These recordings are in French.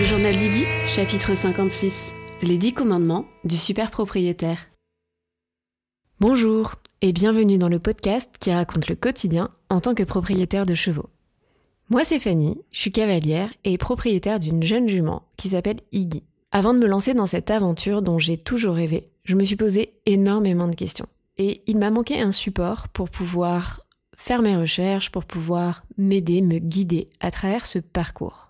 Le journal d'Iggy, chapitre 56, les 10 commandements du super propriétaire. Bonjour et bienvenue dans le podcast qui raconte le quotidien en tant que propriétaire de chevaux. Moi c'est Fanny, je suis cavalière et propriétaire d'une jeune jument qui s'appelle Iggy. Avant de me lancer dans cette aventure dont j'ai toujours rêvé, je me suis posé énormément de questions. Et il m'a manqué un support pour pouvoir faire mes recherches, pour pouvoir m'aider, me guider à travers ce parcours.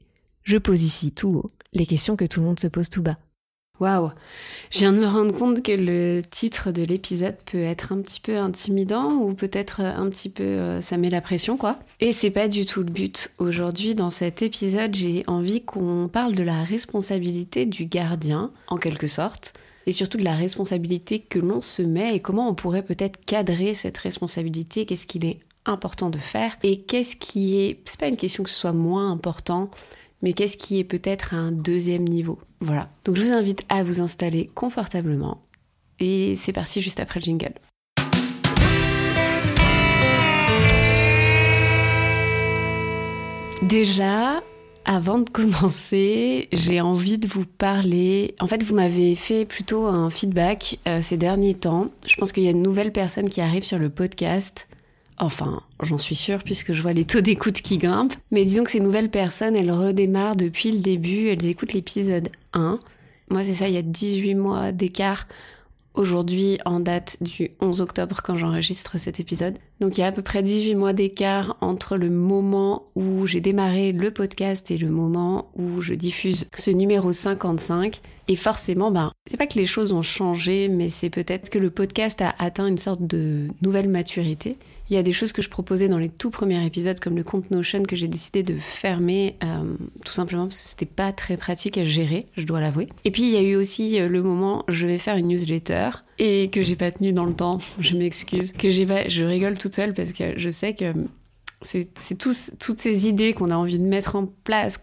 je pose ici tout haut les questions que tout le monde se pose tout bas. Waouh Je viens de me rendre compte que le titre de l'épisode peut être un petit peu intimidant ou peut-être un petit peu euh, ça met la pression quoi. Et c'est pas du tout le but. Aujourd'hui dans cet épisode, j'ai envie qu'on parle de la responsabilité du gardien en quelque sorte et surtout de la responsabilité que l'on se met et comment on pourrait peut-être cadrer cette responsabilité, qu'est-ce qu'il est important de faire et qu'est-ce qui est c'est pas une question que ce soit moins important mais qu'est-ce qui est peut-être un deuxième niveau? Voilà. Donc je vous invite à vous installer confortablement. Et c'est parti juste après le jingle. Déjà, avant de commencer, j'ai envie de vous parler. En fait, vous m'avez fait plutôt un feedback euh, ces derniers temps. Je pense qu'il y a de nouvelles personnes qui arrivent sur le podcast Enfin, j'en suis sûre puisque je vois les taux d'écoute qui grimpent. Mais disons que ces nouvelles personnes, elles redémarrent depuis le début, elles écoutent l'épisode 1. Moi, c'est ça, il y a 18 mois d'écart aujourd'hui en date du 11 octobre quand j'enregistre cet épisode. Donc il y a à peu près 18 mois d'écart entre le moment où j'ai démarré le podcast et le moment où je diffuse ce numéro 55. Et forcément, ben, c'est pas que les choses ont changé, mais c'est peut-être que le podcast a atteint une sorte de nouvelle maturité. Il y a des choses que je proposais dans les tout premiers épisodes, comme le compte Notion, que j'ai décidé de fermer, euh, tout simplement parce que c'était pas très pratique à gérer, je dois l'avouer. Et puis il y a eu aussi euh, le moment, je vais faire une newsletter, et que j'ai pas tenu dans le temps, je m'excuse, que j'ai pas, je rigole toute seule parce que je sais que c'est toutes ces idées qu'on a envie de mettre en place,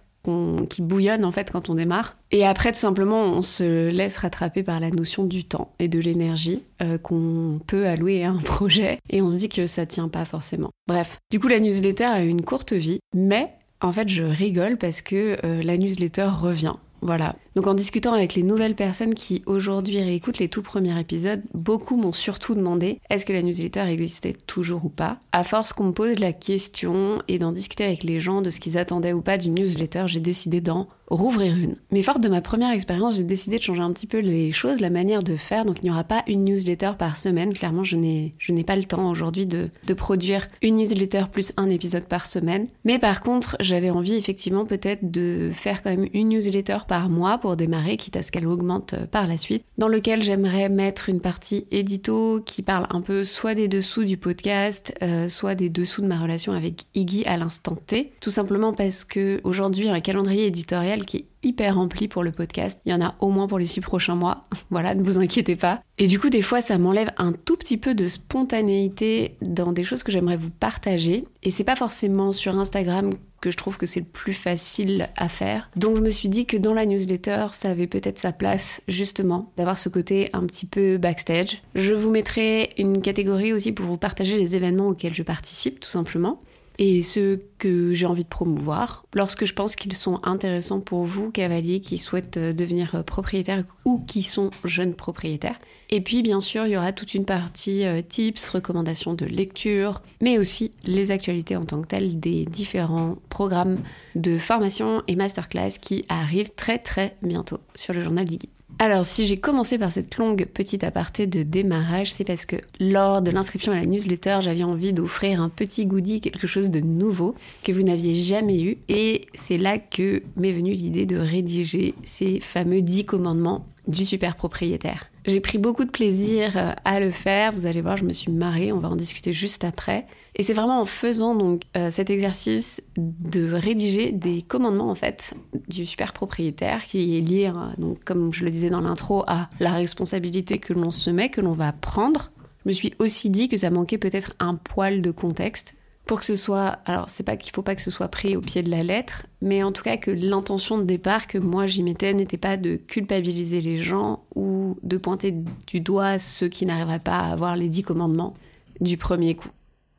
qui bouillonne en fait quand on démarre. Et après, tout simplement, on se laisse rattraper par la notion du temps et de l'énergie euh, qu'on peut allouer à un projet et on se dit que ça tient pas forcément. Bref, du coup, la newsletter a eu une courte vie, mais en fait, je rigole parce que euh, la newsletter revient. Voilà. Donc en discutant avec les nouvelles personnes qui aujourd'hui réécoutent les tout premiers épisodes, beaucoup m'ont surtout demandé est-ce que la newsletter existait toujours ou pas? À force qu'on me pose la question et d'en discuter avec les gens de ce qu'ils attendaient ou pas d'une newsletter, j'ai décidé d'en rouvrir une. Mais forte de ma première expérience, j'ai décidé de changer un petit peu les choses, la manière de faire. Donc il n'y aura pas une newsletter par semaine. Clairement, je n'ai, pas le temps aujourd'hui de, de produire une newsletter plus un épisode par semaine. Mais par contre, j'avais envie effectivement peut-être de faire quand même une newsletter par mois pour démarrer, quitte à ce qu'elle augmente euh, par la suite, dans lequel j'aimerais mettre une partie édito qui parle un peu soit des dessous du podcast, euh, soit des dessous de ma relation avec Iggy à l'instant T. Tout simplement parce que aujourd'hui, un calendrier éditorial qui est hyper rempli pour le podcast. Il y en a au moins pour les six prochains mois. voilà, ne vous inquiétez pas. Et du coup, des fois, ça m'enlève un tout petit peu de spontanéité dans des choses que j'aimerais vous partager. Et c'est pas forcément sur Instagram que je trouve que c'est le plus facile à faire. Donc je me suis dit que dans la newsletter, ça avait peut-être sa place justement d'avoir ce côté un petit peu backstage. Je vous mettrai une catégorie aussi pour vous partager les événements auxquels je participe tout simplement et ceux que j'ai envie de promouvoir lorsque je pense qu'ils sont intéressants pour vous, cavaliers qui souhaitent euh, devenir euh, propriétaires ou qui sont jeunes propriétaires. Et puis bien sûr, il y aura toute une partie euh, tips, recommandations de lecture, mais aussi les actualités en tant que telles des différents programmes de formation et masterclass qui arrivent très très bientôt sur le journal d'Iggy. Alors, si j'ai commencé par cette longue petite aparté de démarrage, c'est parce que lors de l'inscription à la newsletter, j'avais envie d'offrir un petit goodie, quelque chose de nouveau que vous n'aviez jamais eu. Et c'est là que m'est venue l'idée de rédiger ces fameux 10 commandements du super propriétaire. J'ai pris beaucoup de plaisir à le faire. Vous allez voir, je me suis marrée. On va en discuter juste après. Et c'est vraiment en faisant donc euh, cet exercice de rédiger des commandements en fait du super propriétaire qui est lié, hein, donc comme je le disais dans l'intro, à la responsabilité que l'on se met, que l'on va prendre. Je me suis aussi dit que ça manquait peut-être un poil de contexte pour que ce soit, alors c'est pas qu'il faut pas que ce soit pris au pied de la lettre, mais en tout cas que l'intention de départ que moi j'y mettais n'était pas de culpabiliser les gens ou de pointer du doigt ceux qui n'arriveraient pas à avoir les dix commandements du premier coup.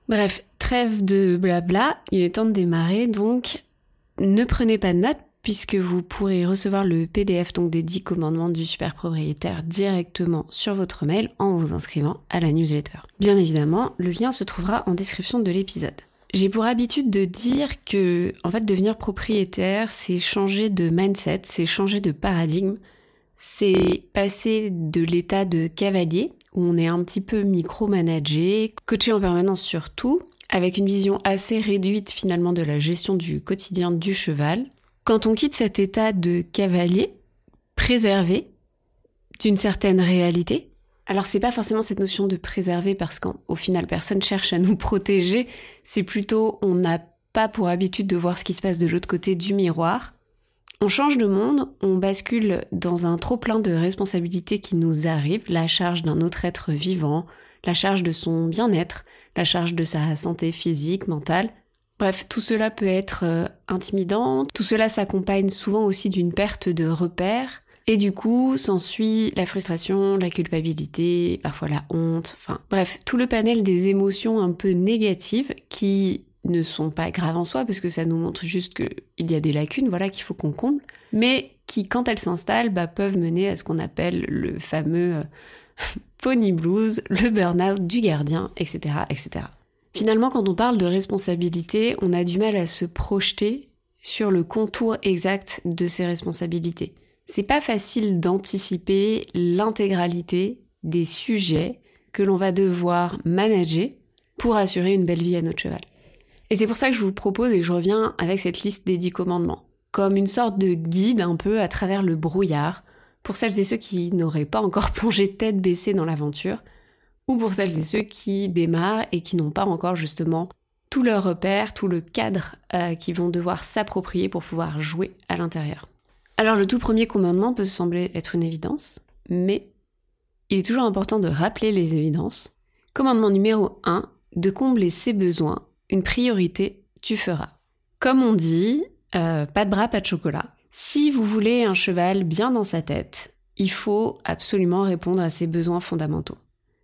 Bref, trêve de blabla, il est temps de démarrer donc. Ne prenez pas de notes puisque vous pourrez recevoir le PDF donc des 10 commandements du super propriétaire directement sur votre mail en vous inscrivant à la newsletter. Bien évidemment, le lien se trouvera en description de l'épisode. J'ai pour habitude de dire que en fait devenir propriétaire, c'est changer de mindset, c'est changer de paradigme, c'est passer de l'état de cavalier où on est un petit peu micromanagé, coaché en permanence sur tout, avec une vision assez réduite finalement de la gestion du quotidien du cheval. Quand on quitte cet état de cavalier, préservé d'une certaine réalité, alors c'est pas forcément cette notion de préserver parce qu'au final personne cherche à nous protéger, c'est plutôt on n'a pas pour habitude de voir ce qui se passe de l'autre côté du miroir. On change de monde, on bascule dans un trop-plein de responsabilités qui nous arrivent, la charge d'un autre être vivant, la charge de son bien-être, la charge de sa santé physique, mentale. Bref, tout cela peut être euh, intimidant, tout cela s'accompagne souvent aussi d'une perte de repères, et du coup s'ensuit la frustration, la culpabilité, parfois la honte, enfin bref, tout le panel des émotions un peu négatives qui ne sont pas graves en soi parce que ça nous montre juste qu'il y a des lacunes, voilà, qu'il faut qu'on comble, mais qui, quand elles s'installent, bah, peuvent mener à ce qu'on appelle le fameux euh, pony blues, le burn-out du gardien, etc., etc. Finalement, quand on parle de responsabilité, on a du mal à se projeter sur le contour exact de ces responsabilités. C'est pas facile d'anticiper l'intégralité des sujets que l'on va devoir manager pour assurer une belle vie à notre cheval. Et c'est pour ça que je vous propose et je reviens avec cette liste des dix commandements, comme une sorte de guide un peu à travers le brouillard, pour celles et ceux qui n'auraient pas encore plongé tête baissée dans l'aventure, ou pour celles et ceux qui démarrent et qui n'ont pas encore justement tout leur repère, tout le cadre euh, qu'ils vont devoir s'approprier pour pouvoir jouer à l'intérieur. Alors le tout premier commandement peut sembler être une évidence, mais il est toujours important de rappeler les évidences. Commandement numéro 1, de combler ses besoins une priorité, tu feras. Comme on dit, euh, pas de bras, pas de chocolat. Si vous voulez un cheval bien dans sa tête, il faut absolument répondre à ses besoins fondamentaux.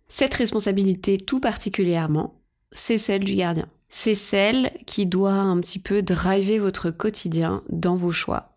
Cette responsabilité tout particulièrement, c'est celle du gardien. C'est celle qui doit un petit peu driver votre quotidien dans vos choix,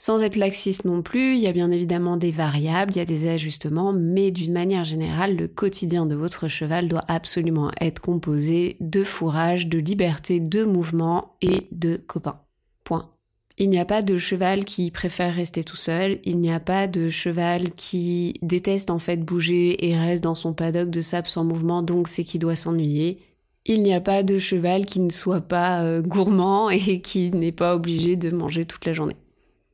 sans être laxiste non plus, il y a bien évidemment des variables, il y a des ajustements, mais d'une manière générale, le quotidien de votre cheval doit absolument être composé de fourrage, de liberté, de mouvement et de copains. Point. Il n'y a pas de cheval qui préfère rester tout seul, il n'y a pas de cheval qui déteste en fait bouger et reste dans son paddock de sable sans mouvement, donc c'est qui doit s'ennuyer. Il n'y a pas de cheval qui ne soit pas euh, gourmand et qui n'est pas obligé de manger toute la journée.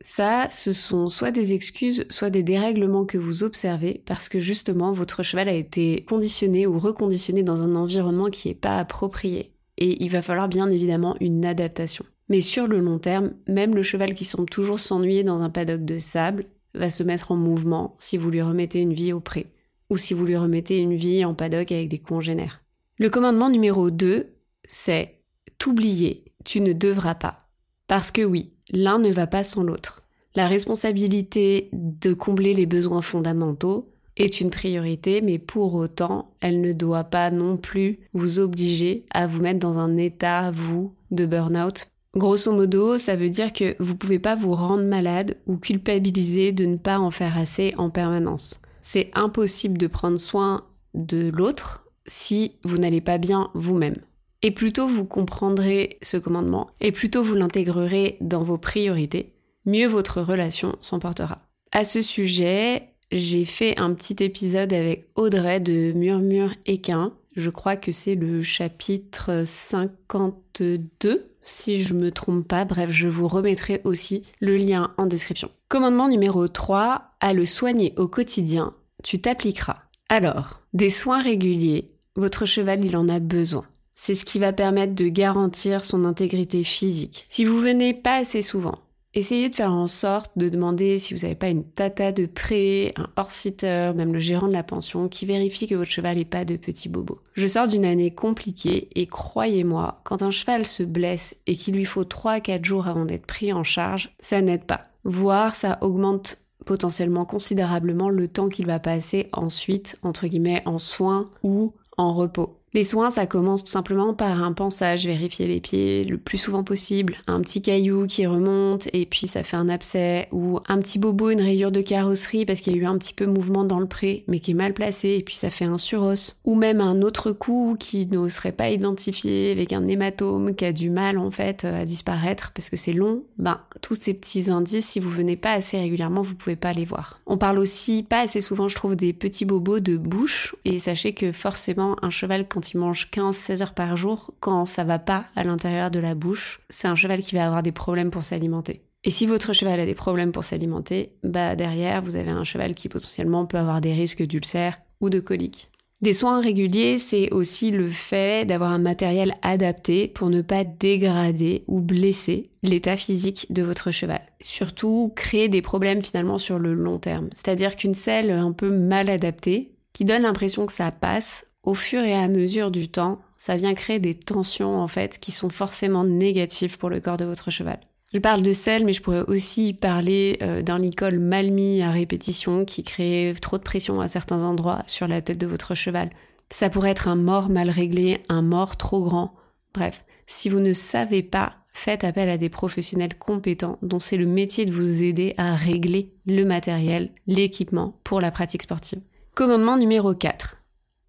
Ça, ce sont soit des excuses, soit des dérèglements que vous observez parce que justement votre cheval a été conditionné ou reconditionné dans un environnement qui n'est pas approprié. Et il va falloir bien évidemment une adaptation. Mais sur le long terme, même le cheval qui semble toujours s'ennuyer dans un paddock de sable va se mettre en mouvement si vous lui remettez une vie au pré, ou si vous lui remettez une vie en paddock avec des congénères. Le commandement numéro 2, c'est t'oublier, tu ne devras pas. Parce que oui, l'un ne va pas sans l'autre. La responsabilité de combler les besoins fondamentaux est une priorité, mais pour autant, elle ne doit pas non plus vous obliger à vous mettre dans un état, vous, de burn-out. Grosso modo, ça veut dire que vous pouvez pas vous rendre malade ou culpabiliser de ne pas en faire assez en permanence. C'est impossible de prendre soin de l'autre si vous n'allez pas bien vous-même. Et plutôt vous comprendrez ce commandement, et plutôt vous l'intégrerez dans vos priorités, mieux votre relation s'emportera. À ce sujet, j'ai fait un petit épisode avec Audrey de Murmure Équin. Je crois que c'est le chapitre 52, si je me trompe pas. Bref, je vous remettrai aussi le lien en description. Commandement numéro 3, à le soigner au quotidien, tu t'appliqueras. Alors, des soins réguliers, votre cheval, il en a besoin. C'est ce qui va permettre de garantir son intégrité physique. Si vous venez pas assez souvent, essayez de faire en sorte de demander si vous n'avez pas une tata de près, un hors-sitter, même le gérant de la pension, qui vérifie que votre cheval n'est pas de petits bobos. Je sors d'une année compliquée et croyez-moi, quand un cheval se blesse et qu'il lui faut 3 à 4 jours avant d'être pris en charge, ça n'aide pas. Voire ça augmente potentiellement considérablement le temps qu'il va passer ensuite, entre guillemets, en soins ou en repos. Les soins, ça commence tout simplement par un pansage, vérifier les pieds le plus souvent possible, un petit caillou qui remonte et puis ça fait un abcès, ou un petit bobo, une rayure de carrosserie parce qu'il y a eu un petit peu mouvement dans le pré mais qui est mal placé et puis ça fait un suros, ou même un autre coup qui ne serait pas identifié avec un hématome qui a du mal en fait à disparaître parce que c'est long, ben tous ces petits indices, si vous venez pas assez régulièrement, vous pouvez pas les voir. On parle aussi pas assez souvent, je trouve, des petits bobos de bouche et sachez que forcément un cheval quand il mange 15-16 heures par jour, quand ça va pas à l'intérieur de la bouche, c'est un cheval qui va avoir des problèmes pour s'alimenter. Et si votre cheval a des problèmes pour s'alimenter, bah derrière, vous avez un cheval qui potentiellement peut avoir des risques d'ulcères ou de coliques. Des soins réguliers, c'est aussi le fait d'avoir un matériel adapté pour ne pas dégrader ou blesser l'état physique de votre cheval. Surtout, créer des problèmes finalement sur le long terme. C'est-à-dire qu'une selle un peu mal adaptée, qui donne l'impression que ça passe, au fur et à mesure du temps, ça vient créer des tensions en fait qui sont forcément négatives pour le corps de votre cheval. Je parle de sel, mais je pourrais aussi parler euh, d'un licol mal mis à répétition qui crée trop de pression à certains endroits sur la tête de votre cheval. Ça pourrait être un mort mal réglé, un mort trop grand. Bref, si vous ne savez pas, faites appel à des professionnels compétents dont c'est le métier de vous aider à régler le matériel, l'équipement pour la pratique sportive. Commandement numéro 4.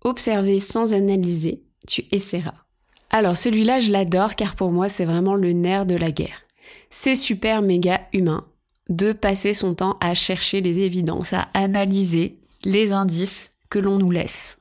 Observer sans analyser, tu essaieras. Alors celui-là, je l'adore car pour moi, c'est vraiment le nerf de la guerre. C'est super méga humain de passer son temps à chercher les évidences, à analyser les indices que l'on nous laisse.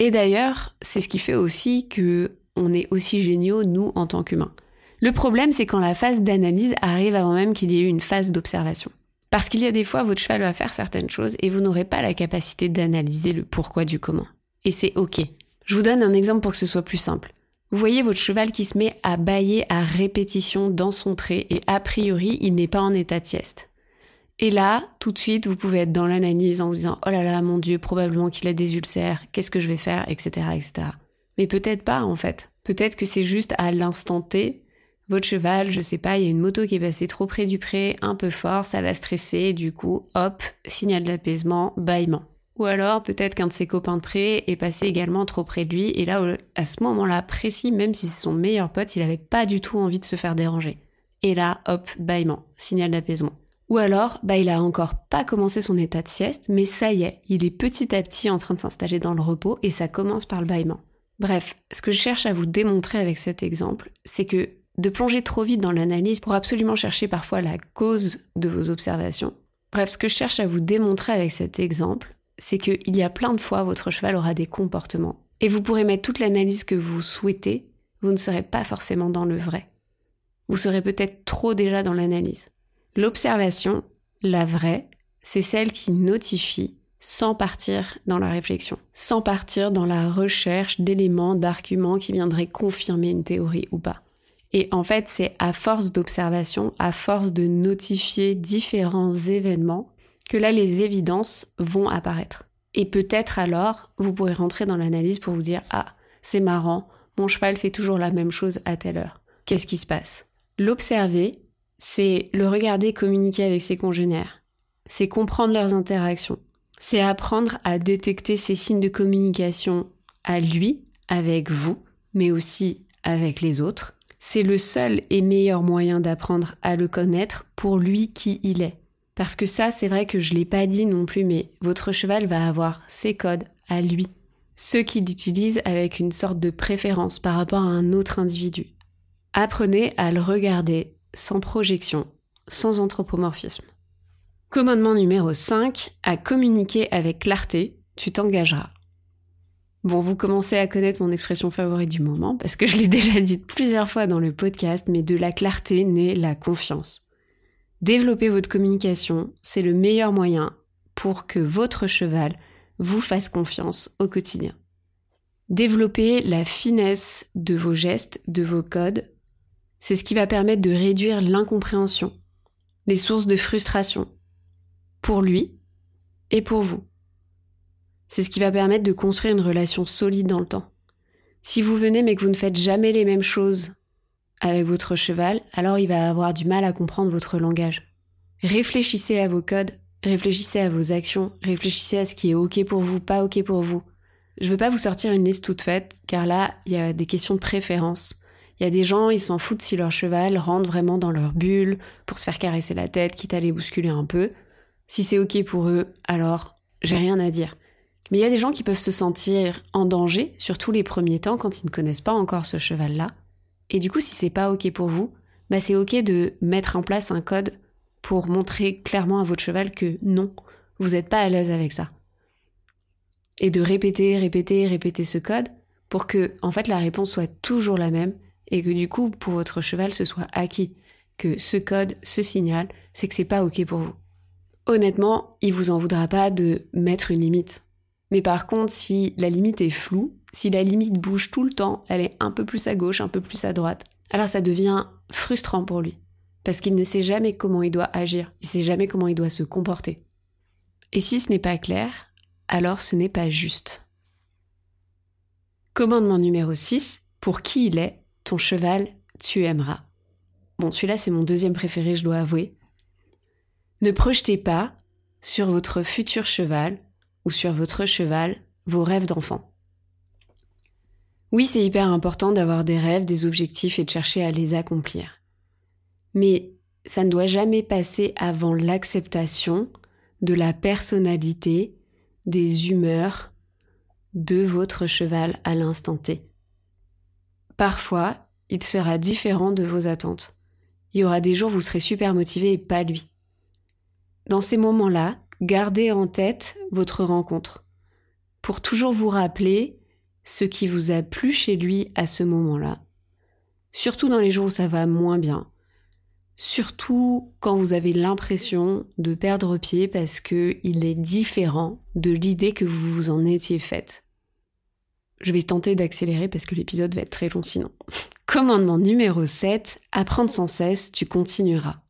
Et d'ailleurs, c'est ce qui fait aussi que on est aussi géniaux, nous, en tant qu'humains. Le problème, c'est quand la phase d'analyse arrive avant même qu'il y ait eu une phase d'observation. Parce qu'il y a des fois, votre cheval va faire certaines choses et vous n'aurez pas la capacité d'analyser le pourquoi du comment et c'est ok. Je vous donne un exemple pour que ce soit plus simple. Vous voyez votre cheval qui se met à bailler à répétition dans son pré et a priori il n'est pas en état de sieste. Et là, tout de suite, vous pouvez être dans l'analyse en vous disant oh là là, mon Dieu, probablement qu'il a des ulcères, qu'est-ce que je vais faire, etc., etc. Mais peut-être pas en fait. Peut-être que c'est juste à l'instant T, votre cheval, je sais pas, il y a une moto qui est passée trop près du pré, un peu fort, ça l'a stressé, du coup, hop, signal d'apaisement, bâillement. Ou alors peut-être qu'un de ses copains de près est passé également trop près de lui et là à ce moment-là précis, même si c'est son meilleur pote, il avait pas du tout envie de se faire déranger. Et là, hop, bâillement, signal d'apaisement. Ou alors, bah il a encore pas commencé son état de sieste, mais ça y est, il est petit à petit en train de s'installer dans le repos et ça commence par le bâillement. Bref, ce que je cherche à vous démontrer avec cet exemple, c'est que de plonger trop vite dans l'analyse pour absolument chercher parfois la cause de vos observations. Bref, ce que je cherche à vous démontrer avec cet exemple, c'est qu'il y a plein de fois votre cheval aura des comportements. Et vous pourrez mettre toute l'analyse que vous souhaitez, vous ne serez pas forcément dans le vrai. Vous serez peut-être trop déjà dans l'analyse. L'observation, la vraie, c'est celle qui notifie sans partir dans la réflexion, sans partir dans la recherche d'éléments, d'arguments qui viendraient confirmer une théorie ou pas. Et en fait, c'est à force d'observation, à force de notifier différents événements, que là les évidences vont apparaître. Et peut-être alors, vous pourrez rentrer dans l'analyse pour vous dire Ah, c'est marrant, mon cheval fait toujours la même chose à telle heure. Qu'est-ce qui se passe? L'observer, c'est le regarder communiquer avec ses congénères. C'est comprendre leurs interactions. C'est apprendre à détecter ces signes de communication à lui, avec vous, mais aussi avec les autres. C'est le seul et meilleur moyen d'apprendre à le connaître pour lui qui il est. Parce que ça, c'est vrai que je l'ai pas dit non plus, mais votre cheval va avoir ses codes à lui. Ceux qu'il utilise avec une sorte de préférence par rapport à un autre individu. Apprenez à le regarder sans projection, sans anthropomorphisme. Commandement numéro 5, à communiquer avec clarté, tu t'engageras. Bon, vous commencez à connaître mon expression favorite du moment, parce que je l'ai déjà dite plusieurs fois dans le podcast, mais de la clarté naît la confiance. Développer votre communication, c'est le meilleur moyen pour que votre cheval vous fasse confiance au quotidien. Développer la finesse de vos gestes, de vos codes, c'est ce qui va permettre de réduire l'incompréhension, les sources de frustration, pour lui et pour vous. C'est ce qui va permettre de construire une relation solide dans le temps. Si vous venez mais que vous ne faites jamais les mêmes choses avec votre cheval, alors il va avoir du mal à comprendre votre langage. Réfléchissez à vos codes, réfléchissez à vos actions, réfléchissez à ce qui est ok pour vous, pas ok pour vous. Je veux pas vous sortir une liste toute faite, car là, il y a des questions de préférence. Il y a des gens, ils s'en foutent si leur cheval rentre vraiment dans leur bulle pour se faire caresser la tête, quitte à les bousculer un peu. Si c'est ok pour eux, alors j'ai rien à dire. Mais il y a des gens qui peuvent se sentir en danger, surtout les premiers temps quand ils ne connaissent pas encore ce cheval-là. Et du coup, si c'est pas ok pour vous, bah c'est ok de mettre en place un code pour montrer clairement à votre cheval que non, vous n'êtes pas à l'aise avec ça. Et de répéter, répéter, répéter ce code pour que, en fait, la réponse soit toujours la même et que du coup, pour votre cheval, ce soit acquis. Que ce code, ce signal, c'est que c'est pas ok pour vous. Honnêtement, il vous en voudra pas de mettre une limite. Mais par contre, si la limite est floue, si la limite bouge tout le temps, elle est un peu plus à gauche, un peu plus à droite, alors ça devient frustrant pour lui. Parce qu'il ne sait jamais comment il doit agir, il sait jamais comment il doit se comporter. Et si ce n'est pas clair, alors ce n'est pas juste. Commandement numéro 6, pour qui il est, ton cheval, tu aimeras. Bon, celui-là c'est mon deuxième préféré, je dois avouer. Ne projetez pas sur votre futur cheval ou sur votre cheval vos rêves d'enfant. Oui, c'est hyper important d'avoir des rêves, des objectifs et de chercher à les accomplir. Mais ça ne doit jamais passer avant l'acceptation de la personnalité, des humeurs de votre cheval à l'instant T. Parfois, il sera différent de vos attentes. Il y aura des jours où vous serez super motivé et pas lui. Dans ces moments-là, gardez en tête votre rencontre pour toujours vous rappeler ce qui vous a plu chez lui à ce moment-là. Surtout dans les jours où ça va moins bien. Surtout quand vous avez l'impression de perdre pied parce que il est différent de l'idée que vous vous en étiez faite. Je vais tenter d'accélérer parce que l'épisode va être très long sinon. Commandement numéro 7, apprendre sans cesse, tu continueras.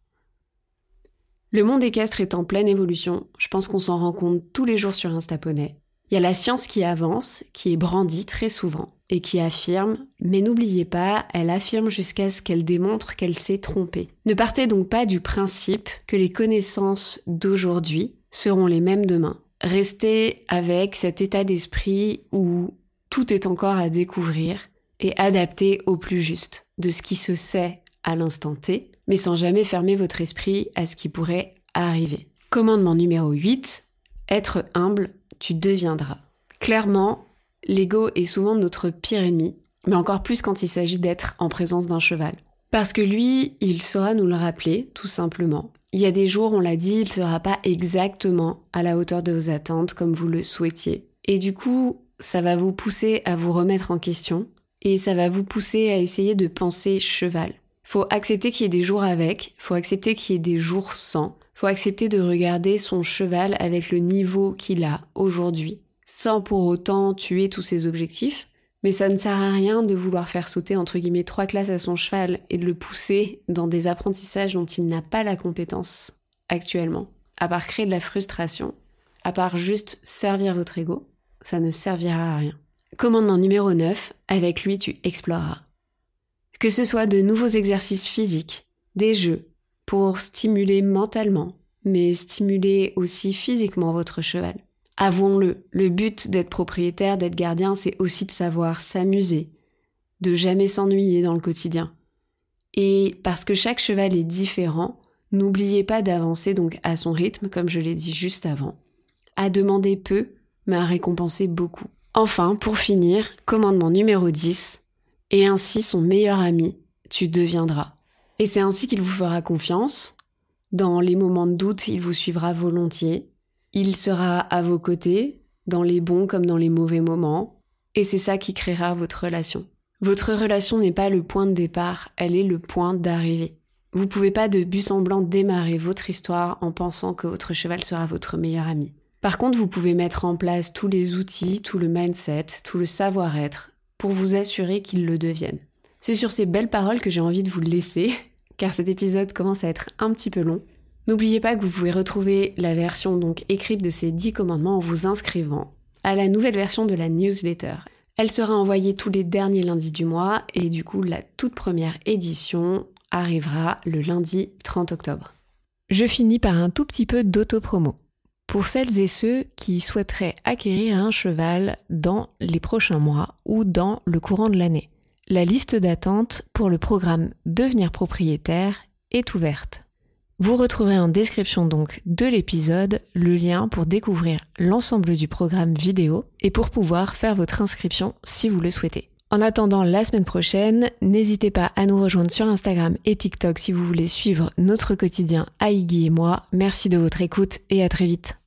Le monde équestre est en pleine évolution, je pense qu'on s'en rend compte tous les jours sur Instaponnet. Il y a la science qui avance, qui est brandie très souvent, et qui affirme, mais n'oubliez pas, elle affirme jusqu'à ce qu'elle démontre qu'elle s'est trompée. Ne partez donc pas du principe que les connaissances d'aujourd'hui seront les mêmes demain. Restez avec cet état d'esprit où tout est encore à découvrir et adapter au plus juste de ce qui se sait à l'instant T, mais sans jamais fermer votre esprit à ce qui pourrait arriver. Commandement numéro 8, être humble, tu deviendras. Clairement, l'ego est souvent notre pire ennemi, mais encore plus quand il s'agit d'être en présence d'un cheval. Parce que lui, il saura nous le rappeler, tout simplement. Il y a des jours, on l'a dit, il ne sera pas exactement à la hauteur de vos attentes comme vous le souhaitiez. Et du coup, ça va vous pousser à vous remettre en question et ça va vous pousser à essayer de penser cheval. Faut accepter qu'il y ait des jours avec, faut accepter qu'il y ait des jours sans, faut accepter de regarder son cheval avec le niveau qu'il a aujourd'hui, sans pour autant tuer tous ses objectifs. Mais ça ne sert à rien de vouloir faire sauter entre guillemets trois classes à son cheval et de le pousser dans des apprentissages dont il n'a pas la compétence actuellement, à part créer de la frustration, à part juste servir votre ego, ça ne servira à rien. Commandement numéro 9, avec lui tu exploreras. Que ce soit de nouveaux exercices physiques, des jeux, pour stimuler mentalement, mais stimuler aussi physiquement votre cheval. Avouons-le, le but d'être propriétaire, d'être gardien, c'est aussi de savoir s'amuser, de jamais s'ennuyer dans le quotidien. Et parce que chaque cheval est différent, n'oubliez pas d'avancer donc à son rythme, comme je l'ai dit juste avant, à demander peu, mais à récompenser beaucoup. Enfin, pour finir, commandement numéro 10, et ainsi son meilleur ami, tu deviendras. Et c'est ainsi qu'il vous fera confiance. Dans les moments de doute, il vous suivra volontiers. Il sera à vos côtés, dans les bons comme dans les mauvais moments. Et c'est ça qui créera votre relation. Votre relation n'est pas le point de départ, elle est le point d'arrivée. Vous pouvez pas de but en blanc démarrer votre histoire en pensant que votre cheval sera votre meilleur ami. Par contre, vous pouvez mettre en place tous les outils, tout le mindset, tout le savoir-être pour vous assurer qu'ils le deviennent. C'est sur ces belles paroles que j'ai envie de vous laisser, car cet épisode commence à être un petit peu long. N'oubliez pas que vous pouvez retrouver la version donc écrite de ces 10 commandements en vous inscrivant à la nouvelle version de la newsletter. Elle sera envoyée tous les derniers lundis du mois et du coup la toute première édition arrivera le lundi 30 octobre. Je finis par un tout petit peu d'autopromo. Pour celles et ceux qui souhaiteraient acquérir un cheval dans les prochains mois ou dans le courant de l'année, la liste d'attente pour le programme Devenir propriétaire est ouverte. Vous retrouverez en description donc de l'épisode le lien pour découvrir l'ensemble du programme vidéo et pour pouvoir faire votre inscription si vous le souhaitez. En attendant la semaine prochaine, n'hésitez pas à nous rejoindre sur Instagram et TikTok si vous voulez suivre notre quotidien à et moi. Merci de votre écoute et à très vite.